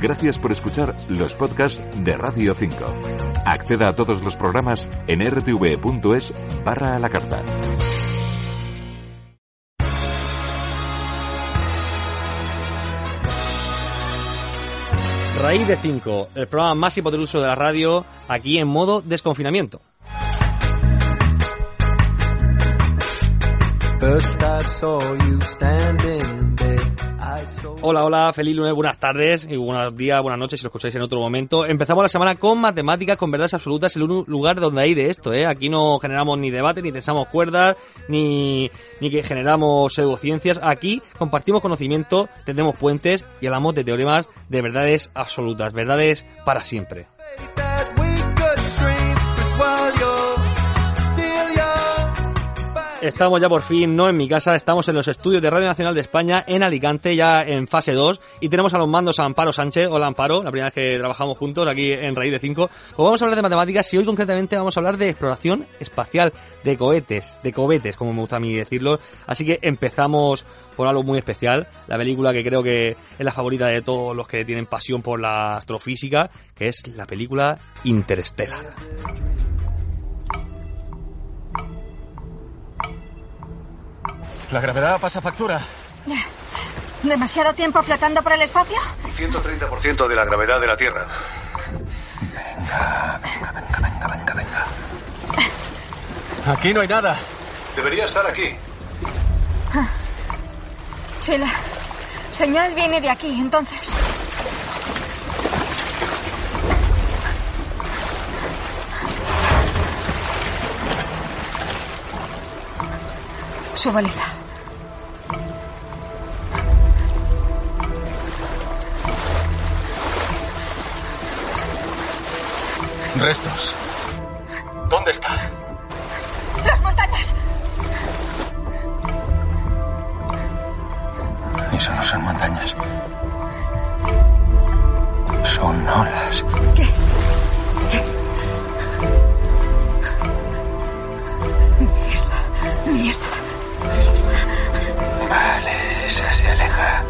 Gracias por escuchar los podcasts de Radio 5. Acceda a todos los programas en rtv.es barra a la carta. Raíz de 5, el programa más hipotenuso de la radio, aquí en modo desconfinamiento. Hola, hola, feliz lunes, buenas tardes y buenos días, buenas noches si lo escucháis en otro momento. Empezamos la semana con matemáticas, con verdades absolutas, el único lugar donde hay de esto, ¿eh? Aquí no generamos ni debate, ni tensamos cuerdas, ni, ni que generamos pseudociencias. Aquí compartimos conocimiento, tendemos puentes y hablamos de teoremas de verdades absolutas, verdades para siempre. Estamos ya por fin, no en mi casa, estamos en los estudios de Radio Nacional de España, en Alicante, ya en fase 2, y tenemos a los mandos a Amparo Sánchez. Hola Amparo, la primera vez que trabajamos juntos aquí en Raíz de 5. Pues vamos a hablar de matemáticas y hoy concretamente vamos a hablar de exploración espacial, de cohetes, de cohetes, como me gusta a mí decirlo. Así que empezamos por algo muy especial, la película que creo que es la favorita de todos los que tienen pasión por la astrofísica, que es la película Interstellar. La gravedad pasa factura. ¿Demasiado tiempo flotando por el espacio? 130% de la gravedad de la Tierra. Venga, venga, venga, venga, venga, venga. Aquí no hay nada. Debería estar aquí. Sí, la señal viene de aquí, entonces. Su baliza. Restos. ¿Dónde está? ¡Las montañas! Eso no son montañas. Son olas. ¿Qué? ¿Qué? Mierda, mierda. Vale, esa se aleja.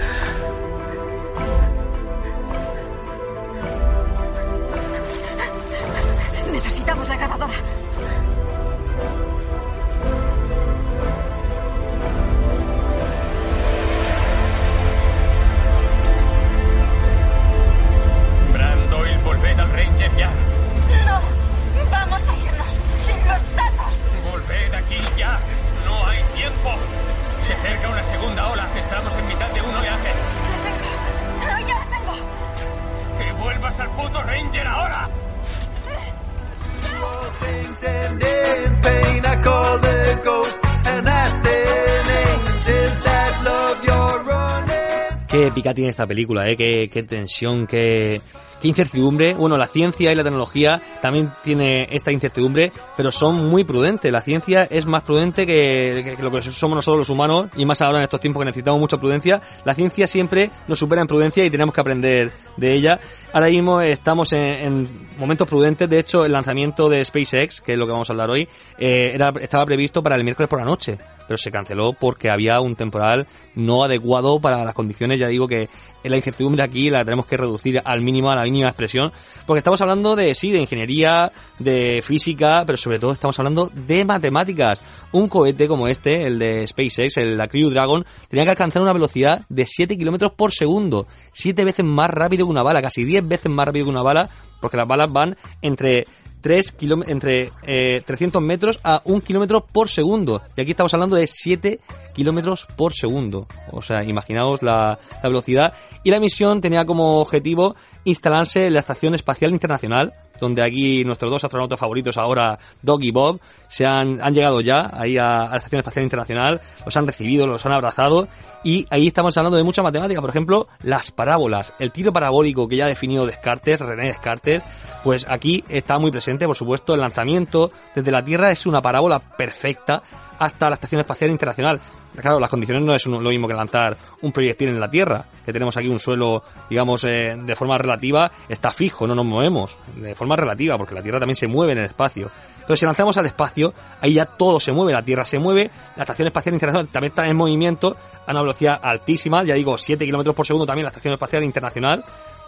Qué épica tiene esta película, ¿eh? Qué, qué tensión, qué, incertidumbre. Bueno, la ciencia y la tecnología también tiene esta incertidumbre, pero son muy prudentes. La ciencia es más prudente que, lo que somos nosotros los humanos, y más ahora en estos tiempos que necesitamos mucha prudencia. La ciencia siempre nos supera en prudencia y tenemos que aprender de ella. Ahora mismo estamos en, en momentos prudentes. De hecho, el lanzamiento de SpaceX, que es lo que vamos a hablar hoy, eh, era, estaba previsto para el miércoles por la noche pero se canceló porque había un temporal no adecuado para las condiciones. Ya digo que la incertidumbre aquí la tenemos que reducir al mínimo, a la mínima expresión, porque estamos hablando de, sí, de ingeniería, de física, pero sobre todo estamos hablando de matemáticas. Un cohete como este, el de SpaceX, el la Crew Dragon, tenía que alcanzar una velocidad de 7 kilómetros por segundo. 7 veces más rápido que una bala, casi 10 veces más rápido que una bala, porque las balas van entre 3 entre eh, 300 metros a 1 kilómetro por segundo. Y aquí estamos hablando de 7 kilómetros por segundo. O sea, imaginaos la, la, velocidad. Y la misión tenía como objetivo instalarse en la Estación Espacial Internacional, donde aquí nuestros dos astronautas favoritos ahora, Doug y Bob, se han, han llegado ya ahí a, a la Estación Espacial Internacional, los han recibido, los han abrazado y ahí estamos hablando de mucha matemática, por ejemplo, las parábolas, el tiro parabólico que ya ha definido Descartes, René Descartes, pues aquí está muy presente, por supuesto, el lanzamiento desde la Tierra es una parábola perfecta hasta la Estación Espacial Internacional. Claro, las condiciones no es lo mismo que lanzar un proyectil en la Tierra, que tenemos aquí un suelo, digamos, eh, de forma relativa, está fijo, no nos movemos, de forma relativa, porque la Tierra también se mueve en el espacio. Entonces, si lanzamos al espacio, ahí ya todo se mueve, la Tierra se mueve, la Estación Espacial Internacional también está en movimiento a una velocidad altísima, ya digo, 7 kilómetros por segundo también la Estación Espacial Internacional,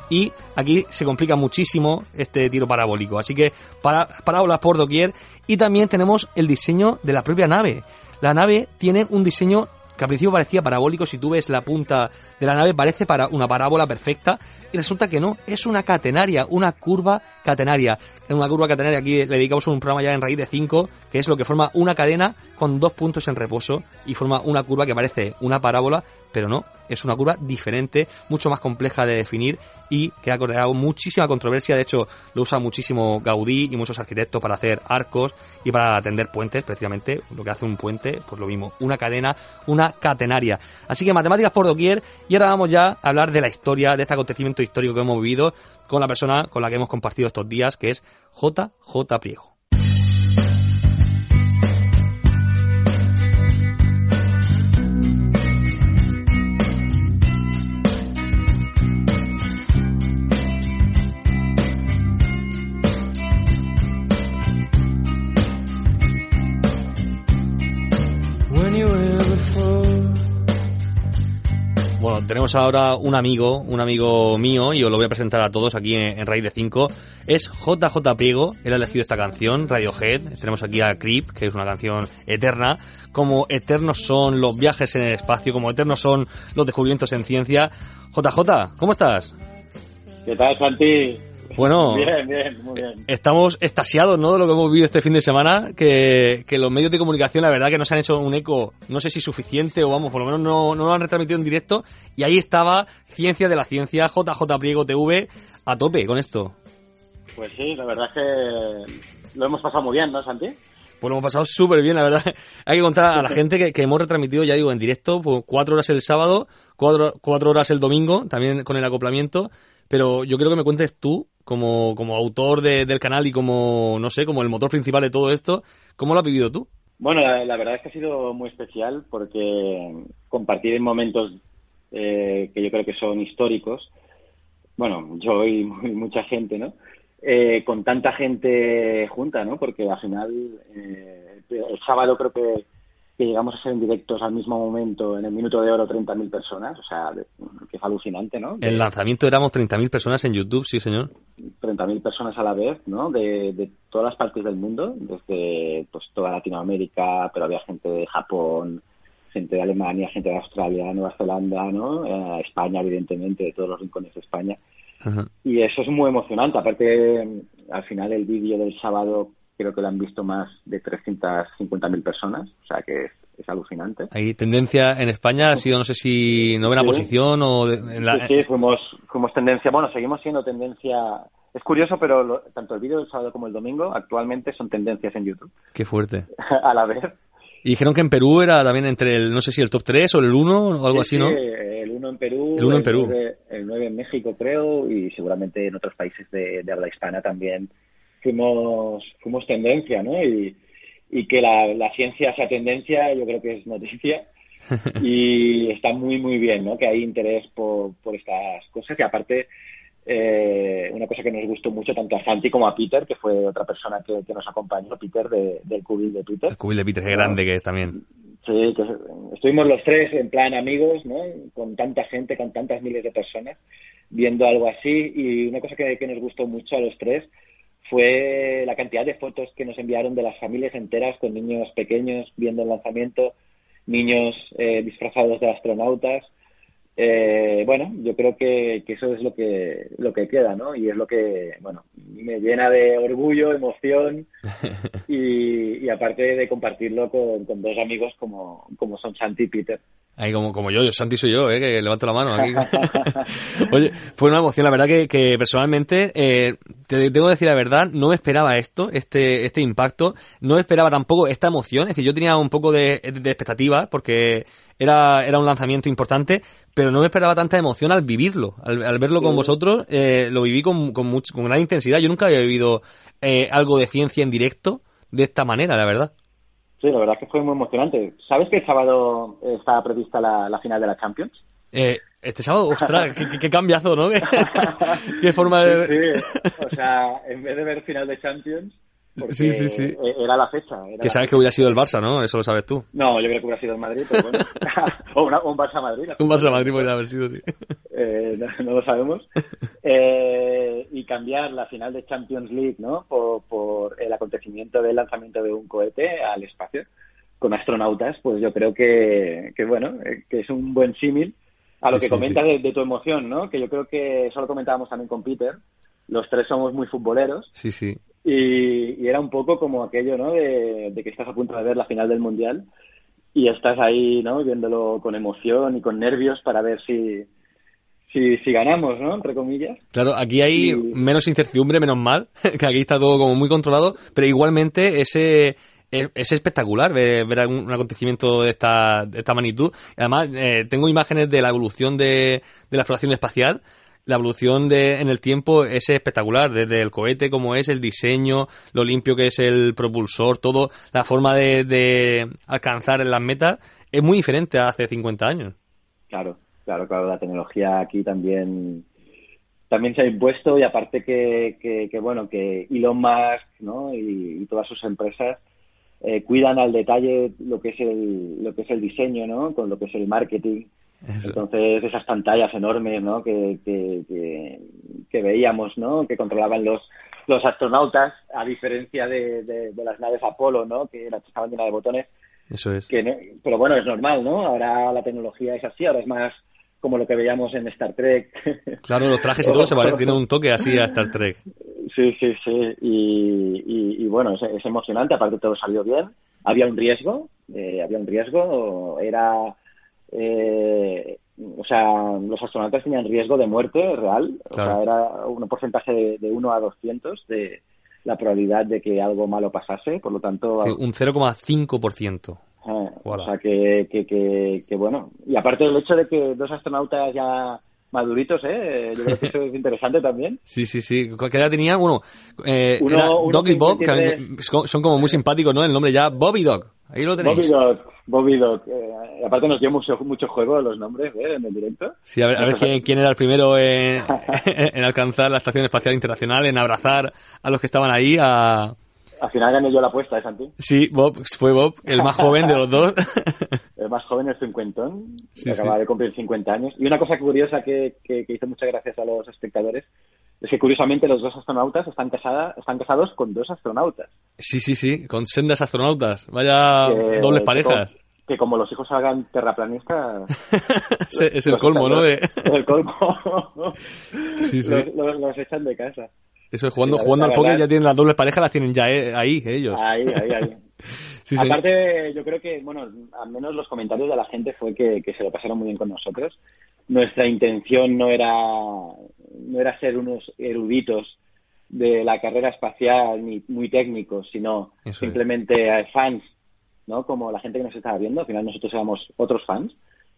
y aquí se complica muchísimo este tiro parabólico. Así que para, parábolas por doquier y también tenemos el diseño de la propia nave. La nave tiene un diseño que al principio parecía parabólico, si tú ves la punta de la nave parece para una parábola perfecta y resulta que no, es una catenaria, una curva catenaria. En una curva catenaria aquí le dedicamos un programa ya en raíz de 5, que es lo que forma una cadena con dos puntos en reposo y forma una curva que parece una parábola, pero no, es una curva diferente, mucho más compleja de definir y que ha creado muchísima controversia. De hecho, lo usa muchísimo Gaudí y muchos arquitectos para hacer arcos y para atender puentes, precisamente. Lo que hace un puente, pues lo mismo, una cadena, una catenaria. Así que matemáticas por doquier. Y ahora vamos ya a hablar de la historia, de este acontecimiento histórico que hemos vivido con la persona con la que hemos compartido estos días, que es JJ Priego. Tenemos ahora un amigo, un amigo mío, y os lo voy a presentar a todos aquí en, en Raíz de 5. Es JJ Priego, él ha elegido esta canción, Radiohead. Tenemos aquí a Creep, que es una canción eterna. Como eternos son los viajes en el espacio, como eternos son los descubrimientos en ciencia. JJ, ¿cómo estás? ¿Qué tal, Santi? Bueno, Bien, bien, muy bien. estamos extasiados, ¿no? De lo que hemos vivido este fin de semana, que, que los medios de comunicación, la verdad, que nos han hecho un eco, no sé si suficiente o vamos, por lo menos no, no lo han retransmitido en directo. Y ahí estaba Ciencia de la Ciencia, JJ Priego TV, a tope con esto. Pues sí, la verdad es que lo hemos pasado muy bien, ¿no, Santi? Pues lo hemos pasado súper bien, la verdad. Hay que contar a la gente que, que hemos retransmitido, ya digo, en directo, pues cuatro horas el sábado, cuatro, cuatro horas el domingo, también con el acoplamiento. Pero yo creo que me cuentes tú, como, como autor de- del canal y como, no sé, como el motor principal de todo esto, ¿cómo lo has vivido tú? Bueno, la, verdad es que ha sido muy especial porque compartir en momentos eh, que yo creo que son históricos, bueno, yo y mucha gente, ¿no? Eh, con tanta gente junta, ¿no? Porque al final, eh, el sábado creo que, que llegamos a ser en directos al mismo momento, en el minuto de oro, 30.000 personas, o sea, que es alucinante, ¿no? El lanzamiento éramos 30.000 personas en YouTube, sí, señor. 30.000 personas a la vez, ¿no? De, de todas las partes del mundo, desde pues toda Latinoamérica, pero había gente de Japón, gente de Alemania, gente de Australia, Nueva Zelanda, ¿no? Eh, España, evidentemente, de todos los rincones de España. Ajá. Y eso es muy emocionante. Aparte, al final el vídeo del sábado creo que lo han visto más de 350.000 personas, o sea que es, es alucinante. Hay tendencia en España, ha sido, no sé si novena Sí. posición o... de- en la- Sí, sí, fuimos, fuimos tendencia, bueno, seguimos siendo tendencia. Es curioso, pero lo- tanto el vídeo del sábado como el domingo actualmente son tendencias en YouTube Qué fuerte. a la vez. Y dijeron que en Perú era también entre el, no sé si el top 3 o el 1 o algo Sí, así, ¿no? sí, el uno en Perú, El uno en Perú. 9, el 9 en México, creo, y seguramente en otros países de, de habla hispana también fuimos, fuimos tendencia, ¿no? Y, y que la, la ciencia sea tendencia, yo creo que es noticia. y está muy, muy bien, ¿no? Que hay interés por, por estas cosas. Y aparte, eh, una cosa que nos gustó mucho tanto a Santi como a Peter, que fue otra persona que, que nos acompañó, Peter, de, del cubil de Twitter. El cubil de Peter, qué grande que es también. Sí, que estuvimos los tres en plan amigos, ¿no? Con tanta gente, con tantas miles de personas, viendo algo así. Y una cosa que, que nos gustó mucho a los tres fue la cantidad de fotos que nos enviaron de las familias enteras con niños pequeños viendo el lanzamiento, niños eh, disfrazados de astronautas. Eh, bueno, yo creo que, que eso es lo que lo que queda, ¿no? Y es lo que, bueno, me llena de orgullo, emoción y, y aparte de compartirlo con, con dos amigos como, como son Santi y Peter. Ahí como, como yo, yo Santi soy yo, ¿eh? que levanto la mano aquí. Oye, fue una emoción, la verdad que, que personalmente eh, te tengo que decir la verdad, no esperaba esto, este, este impacto, no esperaba tampoco esta emoción, es decir, yo tenía un poco de, de expectativa porque era, era un lanzamiento importante, pero no me esperaba tanta emoción al vivirlo, al, al verlo con vosotros, eh, lo viví con, con, mucho, con gran intensidad, yo nunca había vivido eh, algo de ciencia en directo de esta manera, la verdad. Sí, la verdad es que fue muy emocionante. ¿Sabes que el sábado estaba prevista la, la final de la Champions? Eh, este sábado, ostras, qué, qué, cambiazo, ¿no? qué forma de... Sí, sí, o sea, en vez de ver final de Champions, sí, sí, sí. Era la fecha. Era que sabes que hubiera sido el Barça, ¿no? Eso lo sabes tú. No, yo creo que hubiera sido el Madrid, pero bueno. o una, un Barça-Madrid. Un Barça-Madrid podría haber sido, sí. Eh, no, no, lo sabemos. Eh, y cambiar la final de Champions League, ¿no? Por, por el acontecimiento del lanzamiento de un cohete al espacio con astronautas, pues yo creo que, que bueno, eh, que es un buen símil a lo Sí, que sí, comentas sí. de, de tu emoción, ¿no? Que yo creo que eso lo comentábamos también con Peter. Los tres somos muy futboleros Sí, sí. y, y era un poco como aquello, ¿no? De, de que estás a punto de ver la final del mundial y estás ahí, ¿no? Viéndolo con emoción y con nervios para ver si si, si ganamos, ¿no? Entre comillas. Claro, aquí hay Y- menos incertidumbre, menos mal, que aquí está todo como muy controlado, pero igualmente ese es, es espectacular ver, ver un acontecimiento de esta, de esta magnitud. Además, eh, tengo imágenes de la evolución de, de la exploración espacial. La evolución de, en el tiempo es espectacular, desde el cohete, como es el diseño, lo limpio que es el propulsor, todo, la forma de, de alcanzar las metas, es muy diferente a hace 50 años. Claro, claro, claro. La tecnología aquí también también se ha impuesto y aparte que, que, que, bueno, que Elon Musk, ¿no? Y, y todas sus empresas eh, cuidan al detalle lo que es el lo que es el diseño, ¿no? Con lo que es el marketing. Eso. Entonces, esas pantallas enormes, ¿no? Que, que, veíamos, ¿no? Que controlaban los, los astronautas, a diferencia de, de, de las naves Apolo, ¿no? Que estaban llenas de botones. Eso es. Que pero bueno, es normal, ¿no? Ahora la tecnología es así, ahora es más como lo que veíamos en Star Trek. Claro, los trajes y todo se parecen, tienen un toque así a Star Trek. Sí, sí, sí. Y, y, y bueno, es, es emocionante. Aparte, todo salió bien. Había un riesgo. eh, había un riesgo. Era. eh, o sea, los astronautas tenían riesgo de muerte real. O sea, era un porcentaje de, de 1 a 200 de la probabilidad de que algo malo pasase. Por lo tanto. Sí, un 0,5%. Eh. O sea, que, que, que, que bueno. Y aparte del hecho de que dos astronautas ya maduritos, ¿eh? Yo creo que eso es interesante también. Sí, sí, sí. ¿Qué edad tenía? Uno, eh, Uno- uno Dog y Bob, que 53. son como muy simpáticos, ¿no? El nombre ya, Bob y Dog. Ahí lo tenéis. Bobby Dog, Bobby Dog. Eh, aparte nos dio mucho, mucho juego los nombres ¿eh? en el directo. Sí, a ver, a ver quién, quién era el primero en, en alcanzar la Estación Espacial Internacional, en abrazar a los que estaban ahí. A... Al final gané yo la apuesta, ¿eh, Santi? Sí, Bob, fue Bob, el más joven de los dos. El más joven, el cincuentón, Sí, que acaba de cumplir 50 años. Y una cosa curiosa que, que, que hizo muchas gracias a los espectadores es que curiosamente los dos astronautas están, casada, están casados con dos astronautas. Sí, sí, sí, con sendas astronautas. Vaya Que- dobles parejas. Que, como los hijos salgan terraplanistas... es, el colmo, ¿no? De... Es el colmo. Sí, sí. Los, los- los echan de casa. Eso es jugando, Sí, jugando al póker ya tienen las dobles parejas, las tienen ya eh, ahí, ellos. Ahí, ahí, ahí. Sí, sí. Aparte, yo creo que, bueno, al menos los comentarios de la gente fue que, que se lo pasaron muy bien con nosotros. Nuestra intención no era, no era ser unos eruditos de la carrera espacial ni muy técnicos, sino Eso es. simplemente eh, fans, ¿no? Como la gente que nos estaba viendo. Al final nosotros éramos otros fans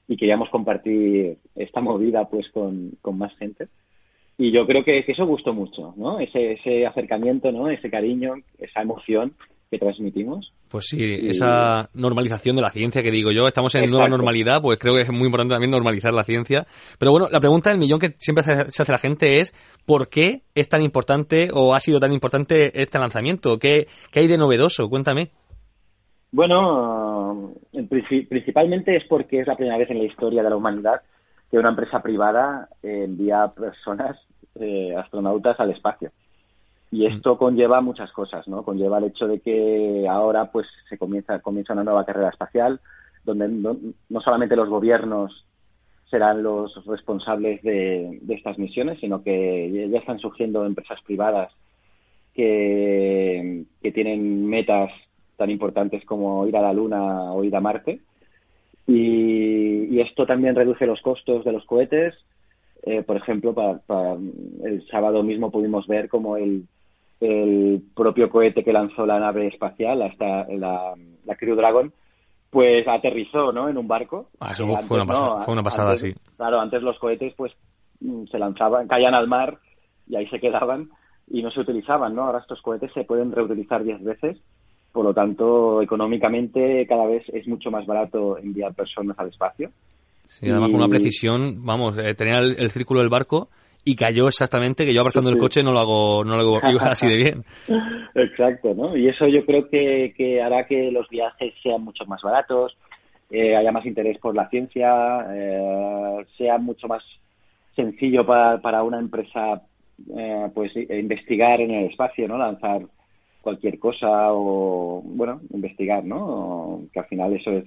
y queríamos compartir esta movida pues con, con más gente. Y yo creo que, que eso gustó mucho, ¿no? Ese, ese acercamiento, ¿no? Ese cariño, esa emoción que transmitimos. Pues sí, Y- esa normalización de la ciencia que digo yo, estamos en nueva normalidad, pues creo que es muy importante también normalizar la ciencia. Pero bueno, la pregunta del millón que siempre se hace la gente es ¿por qué es tan importante o ha sido tan importante este lanzamiento? ¿Qué, qué hay de novedoso? Cuéntame. Bueno, en princi- principalmente es porque es la primera vez en la historia de la humanidad que una empresa privada eh, envía personas, eh, astronautas al espacio. Y esto conlleva muchas cosas, ¿no? Conlleva el hecho de que ahora pues se comienza, comienza una nueva carrera espacial donde no, no solamente los gobiernos serán los responsables de, de estas misiones, sino que ya están surgiendo empresas privadas que, que tienen metas tan importantes como ir a la Luna o ir a Marte. Y, y esto también reduce los costos de los cohetes, eh, por ejemplo, para, para- el sábado mismo pudimos ver como el, el propio cohete que lanzó la nave espacial, hasta la, la Crew Dragon, pues aterrizó, ¿no? En un barco. Ah, eso fue una pasada- fue una pasada, antes- sí. Claro, antes los cohetes, pues, mm, se lanzaban, caían al mar y ahí se quedaban y no se utilizaban, ¿no? Ahora estos cohetes se pueden reutilizar 10 veces, por lo tanto, económicamente cada vez es mucho más barato enviar personas al espacio. Sí, además con una Y- precisión, vamos, eh, tenía el, el círculo del barco y cayó exactamente, que yo aparcando Sí, el coche no lo hago, no lo hago igual así de bien. Exacto, ¿no? Y eso yo creo que, que hará que los viajes sean mucho más baratos, eh, haya más interés por la ciencia, eh, sea mucho más sencillo para, para una empresa eh, pues investigar en el espacio, ¿no? Lanzar cualquier cosa o, bueno, investigar, ¿no? O- que al final eso es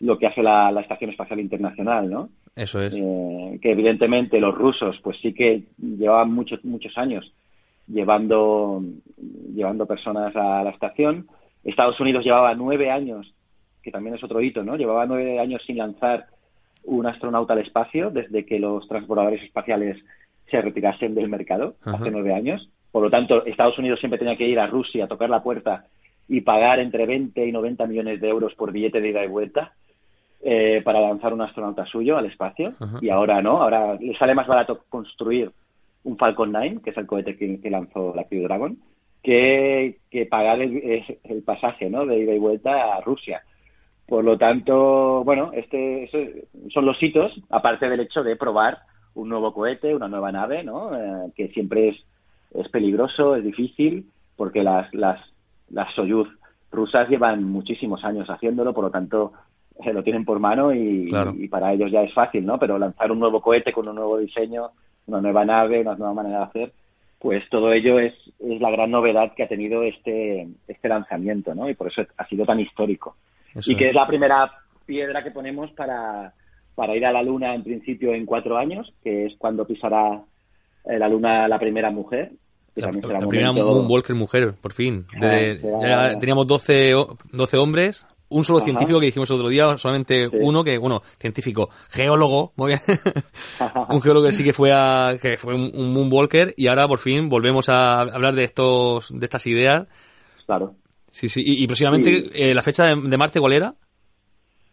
lo que hace la, la Estación Espacial Internacional, ¿no? Eso es. Eh, que evidentemente los rusos pues sí que llevaban muchos muchos años llevando llevando personas a la estación Estados Unidos llevaba nueve años que también es otro hito no llevaba nueve años sin lanzar un astronauta al espacio desde que los transbordadores espaciales se retirasen del mercado Ajá. hace nueve años por lo tanto Estados Unidos siempre tenía que ir a Rusia a tocar la puerta y pagar entre 20 y 90 millones de euros por billete de ida y vuelta eh, para lanzar un astronauta suyo al espacio Ajá. y ahora no, ahora le sale más barato construir un Falcon 9, que es el cohete que, que lanzó la Crew Dragon, que, que pagar el, pasaje ¿no? de ida y vuelta a Rusia. Por lo tanto, bueno, este eso son los hitos, aparte del hecho de probar un nuevo cohete, una nueva nave, ¿no? Eh, que siempre es, es peligroso, es difícil, porque las, las, las Soyuz rusas llevan muchísimos años haciéndolo, por lo tanto, se lo tienen por mano y, Claro. y para ellos ya es fácil, ¿no? Pero lanzar un nuevo cohete con un nuevo diseño, una nueva nave, una nueva manera de hacer, pues todo ello es, es la gran novedad que ha tenido este, este lanzamiento, ¿no? Y por eso ha sido tan histórico. Eso y que es. es la primera piedra que ponemos para, para ir a la Luna en principio en cuatro años, que es cuando pisará eh, la Luna la primera mujer. Que La, también será la primera Moonwalker mujer, por fin. Ya teníamos 12, o- 12 hombres, un solo Ajá. científico que dijimos otro día, solamente Sí. uno que, bueno, científico, geólogo, muy bien. un geólogo que sí que fue a, que fue un, un Moonwalker y ahora por fin volvemos a hablar de estos, de estas ideas. Claro. Sí, sí, y, y próximamente Sí. eh, la fecha de, de Marte, ¿cuál era?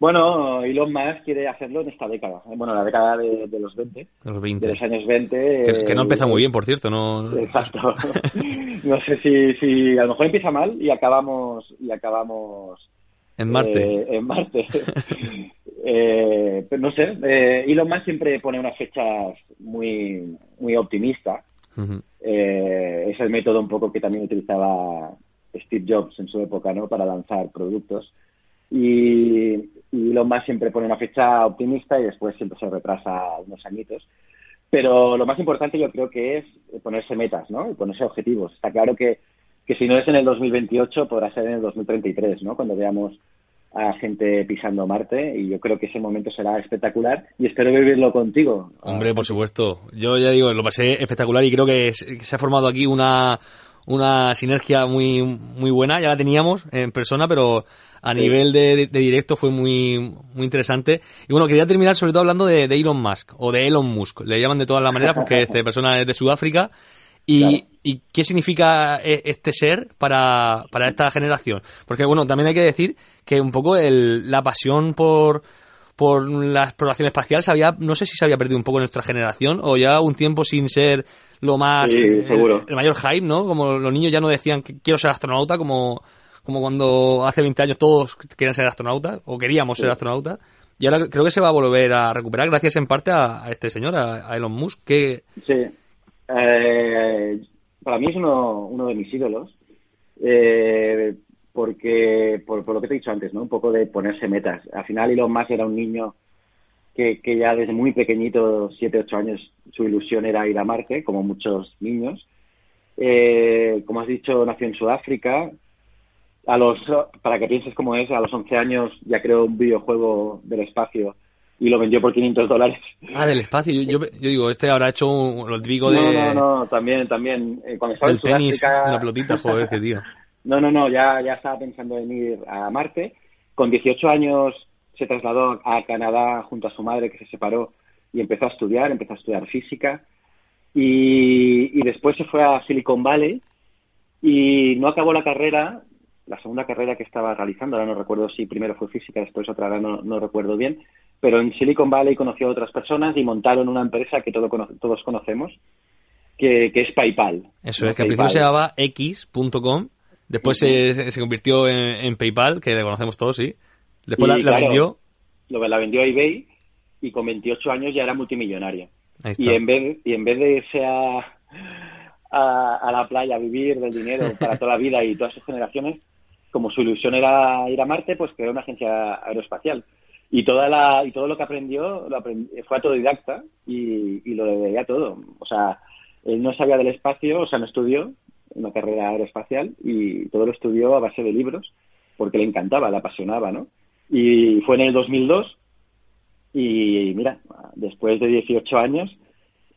Bueno, Elon Musk quiere hacerlo en esta década. Bueno, la década de, de los 20, Los 20. de los años 20. Que, que no eh, empieza muy bien, por cierto, no. Exacto. no sé si, si a lo mejor empieza mal y acabamos y acabamos En Marte. eh, en Marte. Eh, pero no sé. Eh, Elon Musk siempre pone unas fechas muy muy optimistas. Eh, es el método un poco que también utilizaba Steve Jobs en su época, ¿no? Para lanzar productos. Y, y Elon Musk siempre pone una fecha optimista y después siempre se retrasa unos añitos. Pero lo más importante yo creo que es ponerse metas, ¿no? Y ponerse objetivos. Está claro que, que si no es en el 2028, podrá ser en el 2033, ¿no? Cuando veamos a gente pisando Marte y yo creo que ese momento será espectacular y espero vivirlo contigo. Hombre, por supuesto. Yo ya digo, lo pasé espectacular y creo que se que se ha formado aquí una, una sinergia muy, muy buena. Ya la teníamos en persona, pero a Sí. nivel de, directo fue muy, muy interesante. Y bueno, quería terminar sobre todo hablando de, de Elon Musk, o de Elon Musk. Le llaman de todas las maneras porque esta persona es de Sudáfrica. Y, Claro. ¿Y qué significa e- este ser para, para esta generación? Porque, bueno, también hay que decir que un poco el, la pasión por, por la exploración espacial se había, no sé si se había perdido un poco en nuestra generación o ya un tiempo sin ser lo más, Sí, eh, seguro. el mayor hype, ¿no? Como los niños ya no decían que quiero ser astronauta como, como cuando hace 20 años todos querían ser astronautas o queríamos ser astronautas. Y ahora creo que se va a volver a recuperar gracias en parte a, a este señor, a, a Elon Musk, que Sí. Eh, para mí es uno, uno de mis ídolos. eh, porque, por, por lo que te he dicho antes, ¿no? Un poco de ponerse metas. Al final Elon Musk era un niño que, que ya desde muy pequeñito, 7, 8 años, su ilusión era ir a Marte, como muchos niños. Eh, como has dicho, nació en Sudáfrica. A los, para que pienses cómo es, a los 11 años ya creó un videojuego del espacio y lo vendió por 500 dólares. Ah, del espacio. Yo, yo, yo digo, este habrá hecho un, lo típico de, No, no, no, también, también. Eh, cuando estaba del en tenis, Sudáfrica... una pelotita, joder, qué tío. No, no, no, ya, ya estaba pensando en ir a Marte. Con 18 años se trasladó a Canadá junto a su madre, que se separó, y empezó a estudiar, empezó a estudiar física y, y después se fue a Silicon Valley y no acabó la carrera, la segunda carrera que estaba realizando, ahora no recuerdo si primero fue física, después otra, ahora no, no recuerdo bien, pero en Silicon Valley conoció a otras personas y montaron una empresa que todo, todos conocemos, que, que, es PayPal. Eso es, que al principio se llamaba X.com, después se, se, convirtió en, en, PayPal, que le conocemos todos, sí. Después la, la, vendió. Lo, la vendió a eBay y con 28 años ya era multimillonaria. Y en vez, y en vez de irse a, a, a, la playa a vivir del dinero para toda la vida y todas sus generaciones, como su ilusión era ir a Marte, pues creó una agencia aeroespacial. Y, toda la, y todo lo que aprendió, lo fue autodidacta y, y lo debía todo. O sea, él no sabía del espacio, o sea, no estudió una carrera aeroespacial y todo lo estudió a base de libros porque le encantaba, le apasionaba, ¿no? Y fue en el 2002 y mira, después de 18 años,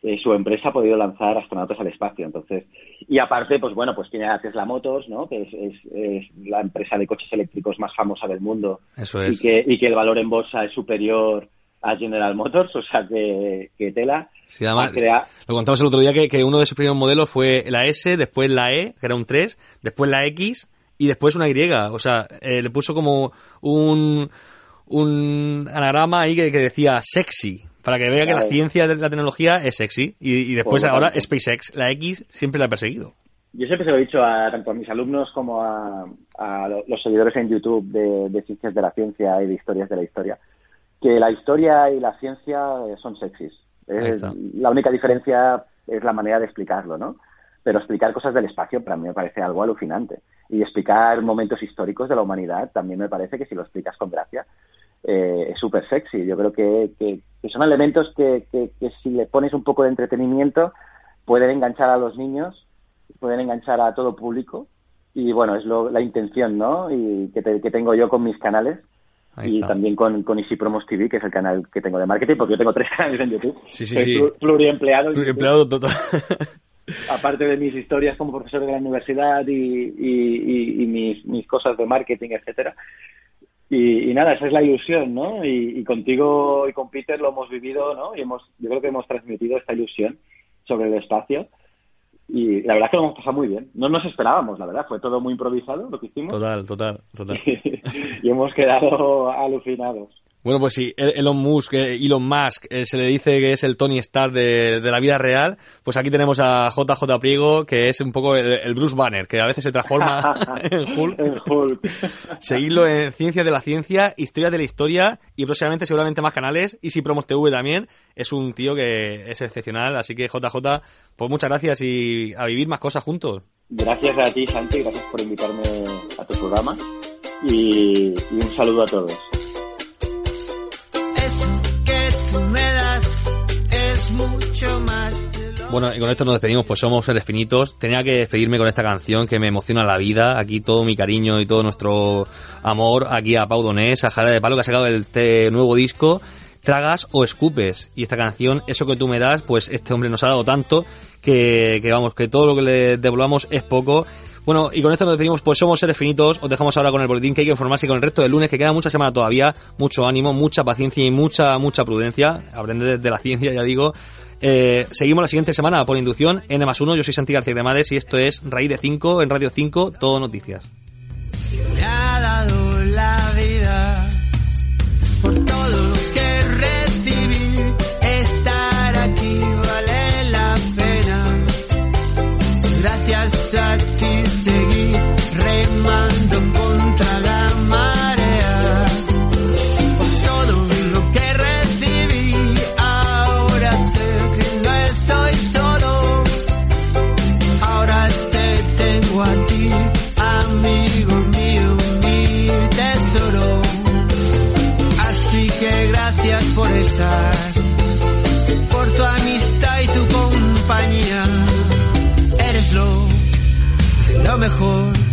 eh, su empresa ha podido lanzar astronautas al espacio. Entonces, y aparte, pues bueno, pues tiene a Tesla Motors, ¿no? Que es, es, es, la empresa de coches eléctricos más famosa del mundo. Eso es. Y que, y que el valor en bolsa es superior a General Motors, o sea que, que Tela. Sí, además, lo contamos el otro día que, que, uno de sus primeros modelos fue la S, después la E, que era un 3, después la X y después una Y. O sea, eh, le puso como un, un anagrama ahí que, que decía sexy, para que vea claro. que la ciencia de la tecnología es sexy. Y, y después ahora. SpaceX, la X, siempre la ha perseguido. Yo siempre se lo he dicho a, tanto a mis alumnos como a, a los seguidores en YouTube de, de, ciencias de la ciencia y de historias de la historia, que la historia y la ciencia son sexys. Es, la única diferencia es la manera de explicarlo, ¿no? Pero explicar cosas del espacio para mí me parece algo alucinante. Y explicar momentos históricos de la humanidad también me parece que si lo explicas con gracia eh, es súper sexy. Yo creo que, que, que son elementos que, que, si le pones un poco de entretenimiento pueden enganchar a los niños, pueden enganchar a todo público y bueno, es lo, la intención, ¿no? Y que, te, que tengo yo con mis canales. Ahí y está. también con, con Easy Promos TV, que es el canal que tengo de marketing, porque yo tengo tres canales en YouTube. Sí, sí, sí. pluriempleado. Pluriempleado total. Aparte de mis historias como profesor de la universidad y, y, y, y mis, mis cosas de marketing, etcétera. Y, y, nada, esa es la ilusión, ¿no? Y, y, contigo y con Peter lo hemos vivido, ¿no? Y hemos, yo creo que hemos transmitido esta ilusión sobre el espacio. Y la verdad es que lo hemos pasado muy bien. No nos esperábamos, la verdad. Fue todo muy improvisado lo que hicimos. Total, total, total. y hemos quedado alucinados. Bueno, pues sí, Elon Musk, Elon Musk, eh, se le dice que es el Tony Stark de, de, la vida real. Pues aquí tenemos a JJ Priego, que es un poco el, el Bruce Banner, que a veces se transforma en Hulk. En Hulk. Seguirlo en Ciencia de la Ciencia, Historia de la Historia y próximamente seguramente más canales. Y si Promos TV también. Es un tío que es excepcional. Así que JJ, pues muchas gracias y a vivir más cosas juntos. Gracias a ti, Santi. Gracias por invitarme a tu programa. Y, y un saludo a todos. Mucho más. Bueno, y con esto nos despedimos, pues somos seres finitos. Tenía que despedirme con esta canción que me emociona la vida. Aquí todo mi cariño y todo nuestro amor aquí a Pau Donés, a Jara de Palo, que ha sacado el nuevo disco, Tragas o Escupes. Y esta canción, Eso que tú me das, pues este hombre nos ha dado tanto que, que vamos, que todo lo que le devolvamos es poco. Bueno, y con esto nos despedimos, pues somos seres finitos, os dejamos ahora con el boletín que hay que informarse con el resto del lunes, que queda mucha semana todavía, mucho ánimo, mucha paciencia y mucha, mucha prudencia, aprender de la ciencia, ya digo. Eh, seguimos la siguiente semana por inducción, N más 1, yo soy Santi García Cremades y esto es Raíz de 5 en Radio 5, todo noticias. mejor.